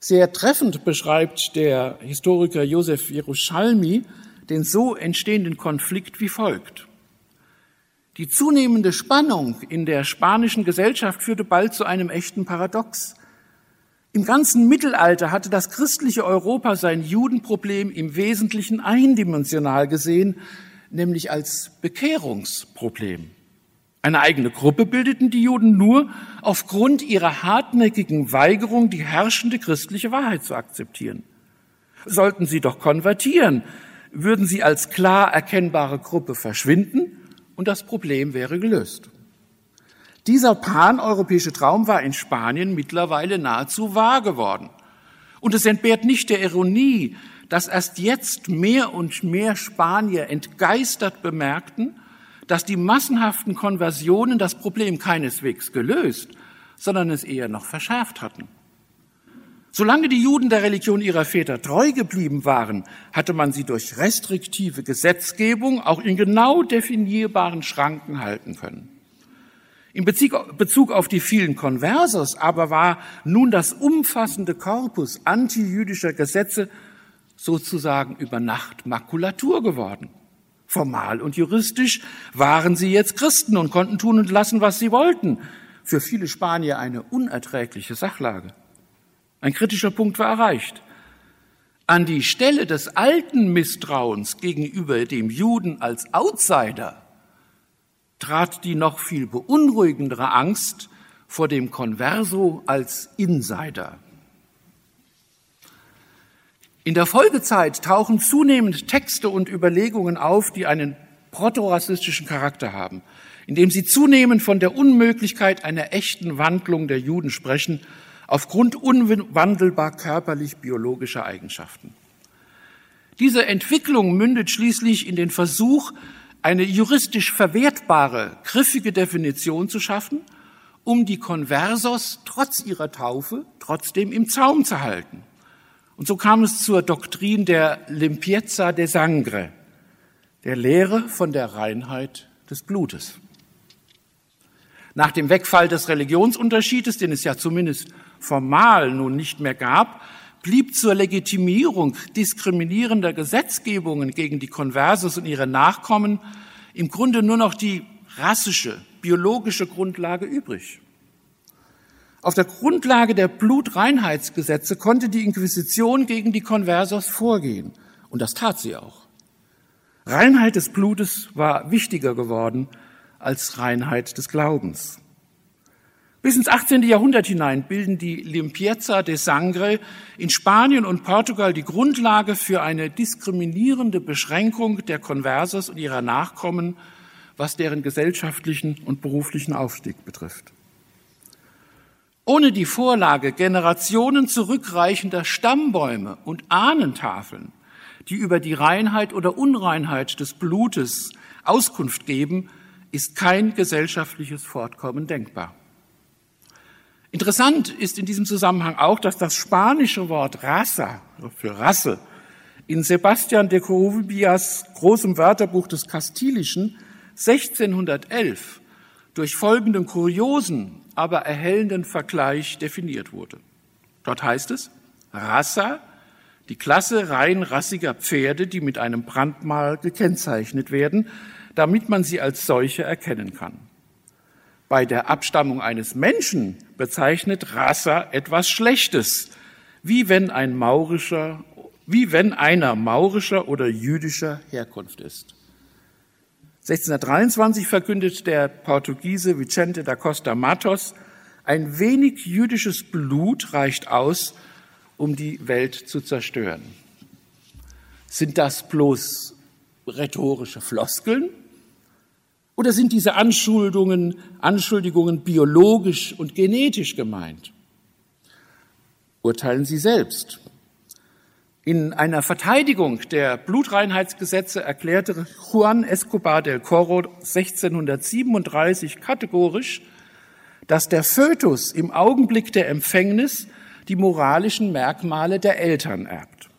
Sehr treffend beschreibt der Historiker Josef Jerusalmi den so entstehenden Konflikt wie folgt. Die zunehmende Spannung in der spanischen Gesellschaft führte bald zu einem echten Paradox. Im ganzen Mittelalter hatte das christliche Europa sein Judenproblem im Wesentlichen eindimensional gesehen, nämlich als Bekehrungsproblem. Eine eigene Gruppe bildeten die Juden nur aufgrund ihrer hartnäckigen Weigerung, die herrschende christliche Wahrheit zu akzeptieren. Sollten sie doch konvertieren, würden sie als klar erkennbare Gruppe verschwinden und das Problem wäre gelöst. Dieser paneuropäische Traum war in Spanien mittlerweile nahezu wahr geworden. Und es entbehrt nicht der Ironie, dass erst jetzt mehr und mehr Spanier entgeistert bemerkten, dass die massenhaften Konversionen das Problem keineswegs gelöst, sondern es eher noch verschärft hatten. Solange die Juden der Religion ihrer Väter treu geblieben waren, hatte man sie durch restriktive Gesetzgebung auch in genau definierbaren Schranken halten können. In Bezug auf die vielen Konversos aber war nun das umfassende Korpus antijüdischer Gesetze sozusagen über Nacht Makulatur geworden. Formal und juristisch waren sie jetzt Christen und konnten tun und lassen, was sie wollten. Für viele Spanier eine unerträgliche Sachlage. Ein kritischer Punkt war erreicht. An die Stelle des alten Misstrauens gegenüber dem Juden als Outsider trat die noch viel beunruhigendere Angst vor dem Converso als Insider. In der Folgezeit tauchen zunehmend Texte und Überlegungen auf, die einen protorassistischen Charakter haben, indem sie zunehmend von der Unmöglichkeit einer echten Wandlung der Juden sprechen, aufgrund unwandelbar körperlich-biologischer Eigenschaften. Diese Entwicklung mündet schließlich in den Versuch, eine juristisch verwertbare, griffige Definition zu schaffen, um die Conversos trotz ihrer Taufe trotzdem im Zaum zu halten. Und so kam es zur Doktrin der Limpiezza de Sangre, der Lehre von der Reinheit des Blutes. Nach dem Wegfall des Religionsunterschiedes, den es ja zumindest formal nun nicht mehr gab, blieb zur Legitimierung diskriminierender Gesetzgebungen gegen die Konversos und ihre Nachkommen im Grunde nur noch die rassische, biologische Grundlage übrig. Auf der Grundlage der Blutreinheitsgesetze konnte die Inquisition gegen die Konversos vorgehen. Und das tat sie auch. Reinheit des Blutes war wichtiger geworden als Reinheit des Glaubens. Bis ins 18. Jahrhundert hinein bilden die Limpieza de Sangre in Spanien und Portugal die Grundlage für eine diskriminierende Beschränkung der Conversos und ihrer Nachkommen, was deren gesellschaftlichen und beruflichen Aufstieg betrifft. Ohne die Vorlage Generationen zurückreichender Stammbäume und Ahnentafeln, die über die Reinheit oder Unreinheit des Blutes Auskunft geben, ist kein gesellschaftliches Fortkommen denkbar. Interessant ist in diesem Zusammenhang auch, dass das spanische Wort Raza für Rasse in Sebastian de Corubias großem Wörterbuch des Kastilischen 1611 durch folgenden kuriosen, aber erhellenden Vergleich definiert wurde. Dort heißt es, Rassa, die Klasse rein rassiger Pferde, die mit einem Brandmal gekennzeichnet werden, damit man sie als solche erkennen kann. Bei der Abstammung eines Menschen bezeichnet Rassa etwas Schlechtes, wie wenn ein maurischer, wie wenn einer maurischer oder jüdischer Herkunft ist. 1623 verkündet der Portugiese Vicente da Costa Matos, ein wenig jüdisches Blut reicht aus, um die Welt zu zerstören. Sind das bloß rhetorische Floskeln? Oder sind diese Anschuldigungen, Anschuldigungen biologisch und genetisch gemeint? Urteilen Sie selbst. In einer Verteidigung der Blutreinheitsgesetze erklärte Juan Escobar del Corro 1637 kategorisch, dass der Fötus im Augenblick der Empfängnis die moralischen Merkmale der Eltern erbt.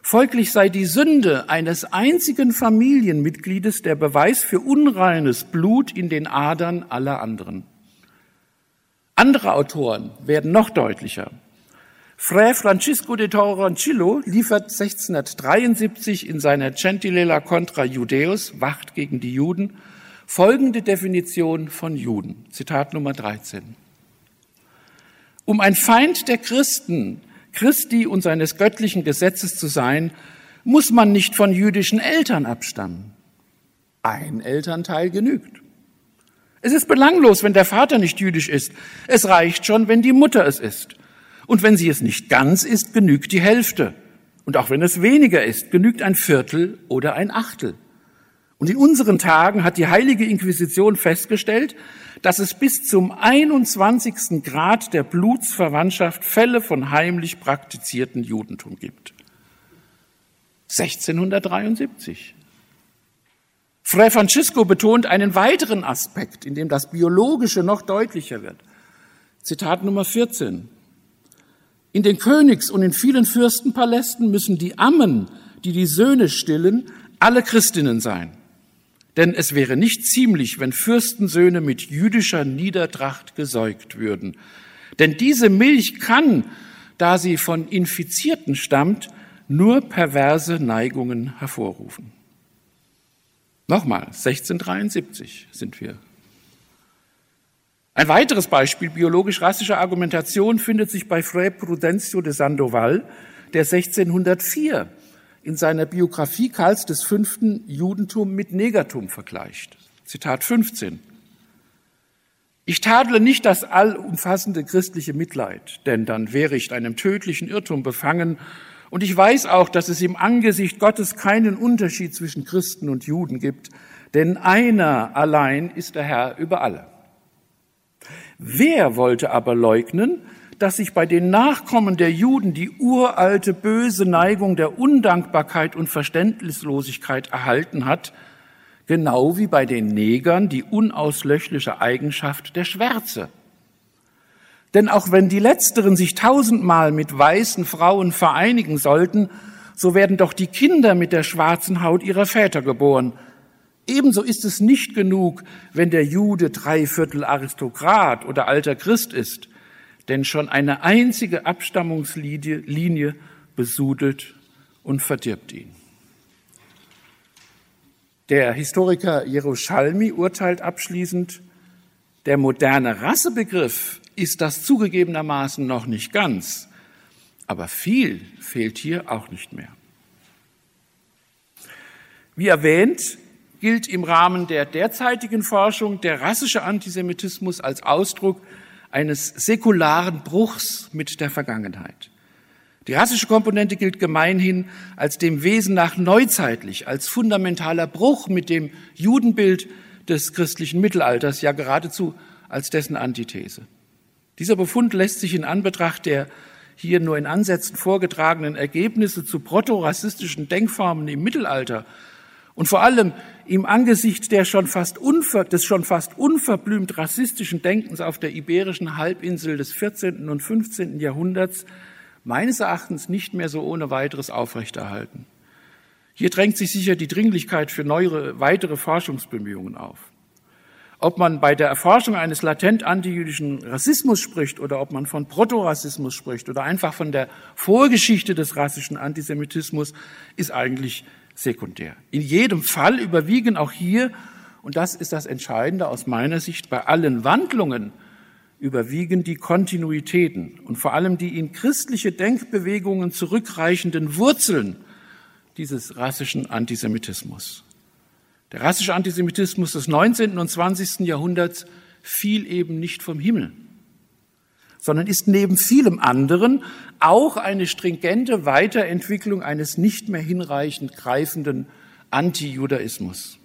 Folglich sei die Sünde eines einzigen Familienmitgliedes der Beweis für unreines Blut in den Adern aller anderen. Andere Autoren werden noch deutlicher. Fray Francisco de Toroncillo liefert 1673 in seiner Centinela contra Judeus, Wacht gegen die Juden, folgende Definition von Juden. Zitat Nummer 13. Um ein Feind der Christen Christi und seines göttlichen Gesetzes zu sein, muss man nicht von jüdischen Eltern abstammen. Ein Elternteil genügt. Es ist belanglos, wenn der Vater nicht jüdisch ist. Es reicht schon, wenn die Mutter es ist. Und wenn sie es nicht ganz ist, genügt die Hälfte. Und auch wenn es weniger ist, genügt ein Viertel oder ein Achtel. Und in unseren Tagen hat die heilige Inquisition festgestellt, dass es bis zum 21. Grad der Blutsverwandtschaft Fälle von heimlich praktizierten Judentum gibt. 1673. Fray Francisco betont einen weiteren Aspekt, in dem das Biologische noch deutlicher wird. Zitat Nummer 14. In den Königs- und in vielen Fürstenpalästen müssen die Ammen, die die Söhne stillen, alle Christinnen sein. Denn es wäre nicht ziemlich, wenn Fürstensöhne mit jüdischer Niedertracht gesäugt würden. Denn diese Milch kann, da sie von Infizierten stammt, nur perverse Neigungen hervorrufen. Nochmal, 1673 sind wir. Ein weiteres Beispiel biologisch-rassischer Argumentation findet sich bei Fray Prudencio de Sandoval, der 1604 in seiner Biografie Karls des Fünften Judentum mit Negatum vergleicht. Zitat 15. Ich tadle nicht das allumfassende christliche Mitleid, denn dann wäre ich einem tödlichen Irrtum befangen Und ich weiß auch, dass es im Angesicht Gottes keinen Unterschied zwischen Christen und Juden gibt, denn einer allein ist der Herr über alle. Wer wollte aber leugnen, dass sich bei den Nachkommen der Juden die uralte böse Neigung der Undankbarkeit und Verständnislosigkeit erhalten hat, genau wie bei den Negern die unauslöschliche Eigenschaft der Schwärze? Denn auch wenn die Letzteren sich tausendmal mit weißen Frauen vereinigen sollten, so werden doch die Kinder mit der schwarzen Haut ihrer Väter geboren. Ebenso ist es nicht genug, wenn der Jude dreiviertel Aristokrat oder alter Christ ist, denn schon eine einzige Abstammungslinie besudelt und verdirbt ihn. Der Historiker Jerusalmi urteilt abschließend, der moderne Rassebegriff ist das zugegebenermaßen noch nicht ganz, aber viel fehlt hier auch nicht mehr. Wie erwähnt, gilt im Rahmen der derzeitigen Forschung der rassische Antisemitismus als Ausdruck eines säkularen Bruchs mit der Vergangenheit. Die rassische Komponente gilt gemeinhin als dem Wesen nach neuzeitlich, als fundamentaler Bruch mit dem Judenbild des christlichen Mittelalters, ja geradezu als dessen Antithese. Dieser Befund lässt sich in Anbetracht der hier nur in Ansätzen vorgetragenen Ergebnisse zu protorassistischen Denkformen im Mittelalter und vor allem im Angesicht der schon fast unver, des schon fast unverblümt rassistischen Denkens auf der iberischen Halbinsel des 14. und 15. Jahrhunderts meines Erachtens nicht mehr so ohne weiteres aufrechterhalten. Hier drängt sich sicher die Dringlichkeit für neuere, weitere Forschungsbemühungen auf. Ob man bei der Erforschung eines latent antijüdischen Rassismus spricht oder ob man von Protorassismus spricht oder einfach von der Vorgeschichte des rassischen Antisemitismus, ist eigentlich sekundär. In jedem Fall überwiegen auch hier, und das ist das Entscheidende aus meiner Sicht, bei allen Wandlungen überwiegen die Kontinuitäten und vor allem die in christliche Denkbewegungen zurückreichenden Wurzeln dieses rassischen Antisemitismus. Der rassische Antisemitismus des 19. und 20. Jahrhunderts fiel eben nicht vom Himmel, sondern ist neben vielem anderen auch eine stringente Weiterentwicklung eines nicht mehr hinreichend greifenden Antijudaismus.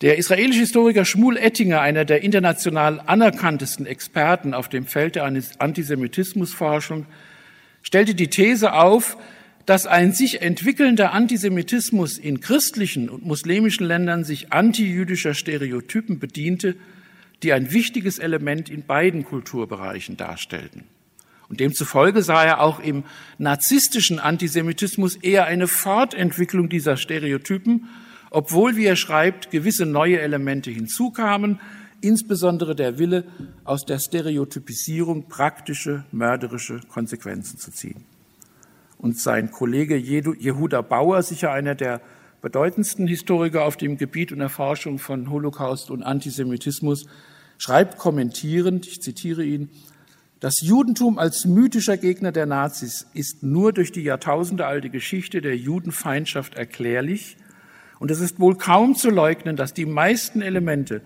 Der israelische Historiker Schmuel Ettinger, einer der international anerkanntesten Experten auf dem Feld der Antisemitismusforschung, stellte die These auf, dass ein sich entwickelnder Antisemitismus in christlichen und muslimischen Ländern sich antijüdischer Stereotypen bediente, die ein wichtiges Element in beiden Kulturbereichen darstellten. Und demzufolge sah er auch im narzisstischen Antisemitismus eher eine Fortentwicklung dieser Stereotypen obwohl, wie er schreibt, gewisse neue Elemente hinzukamen, insbesondere der Wille, aus der Stereotypisierung praktische, mörderische Konsequenzen zu ziehen. Und sein Kollege Jehuda Bauer, sicher einer der bedeutendsten Historiker auf dem Gebiet und Erforschung von Holocaust und Antisemitismus, schreibt kommentierend, ich zitiere ihn, das Judentum als mythischer Gegner der Nazis ist nur durch die jahrtausendealte Geschichte der Judenfeindschaft erklärlich und es ist wohl kaum zu leugnen, dass die meisten Elemente,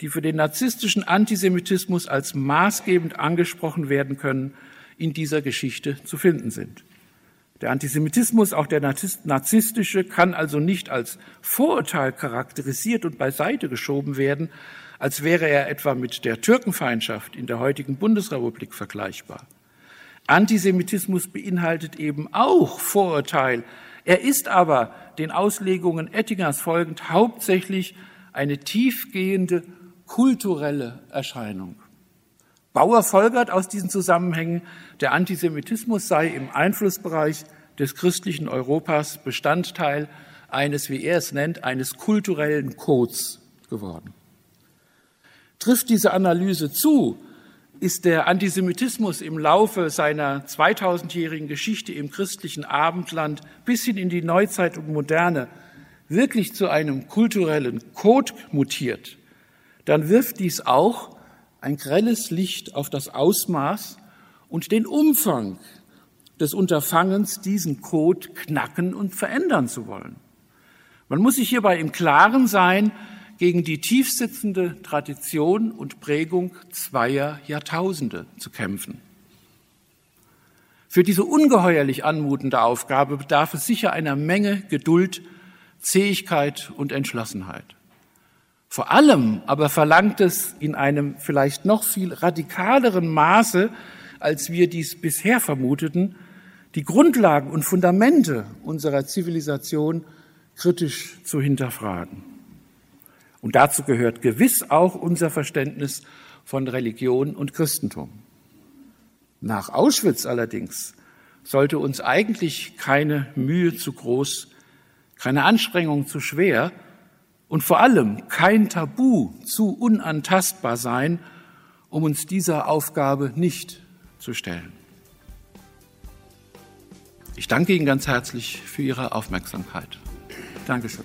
die für den narzisstischen Antisemitismus als maßgebend angesprochen werden können, in dieser Geschichte zu finden sind. Der Antisemitismus, auch der narzisstische, kann also nicht als Vorurteil charakterisiert und beiseite geschoben werden, als wäre er etwa mit der Türkenfeindschaft in der heutigen Bundesrepublik vergleichbar. Antisemitismus beinhaltet eben auch Vorurteil. Er ist aber den Auslegungen Ettingers folgend hauptsächlich eine tiefgehende kulturelle Erscheinung. Bauer folgert aus diesen Zusammenhängen, der Antisemitismus sei im Einflussbereich des christlichen Europas Bestandteil eines, wie er es nennt, eines kulturellen Codes geworden. Trifft diese Analyse zu, ist der Antisemitismus im Laufe seiner 2000-jährigen Geschichte im christlichen Abendland bis hin in die Neuzeit und Moderne wirklich zu einem kulturellen Code mutiert, dann wirft dies auch ein grelles Licht auf das Ausmaß und den Umfang des Unterfangens, diesen Code knacken und verändern zu wollen. Man muss sich hierbei im Klaren sein, gegen die tiefsitzende Tradition und Prägung zweier Jahrtausende zu kämpfen. Für diese ungeheuerlich anmutende Aufgabe bedarf es sicher einer Menge Geduld, Zähigkeit und Entschlossenheit. Vor allem aber verlangt es in einem vielleicht noch viel radikaleren Maße, als wir dies bisher vermuteten, die Grundlagen und Fundamente unserer Zivilisation kritisch zu hinterfragen. Und dazu gehört gewiss auch unser Verständnis von Religion und Christentum. Nach Auschwitz allerdings sollte uns eigentlich keine Mühe zu groß, keine Anstrengung zu schwer und vor allem kein Tabu zu unantastbar sein, um uns dieser Aufgabe nicht zu stellen. Ich danke Ihnen ganz herzlich für Ihre Aufmerksamkeit. Dankeschön.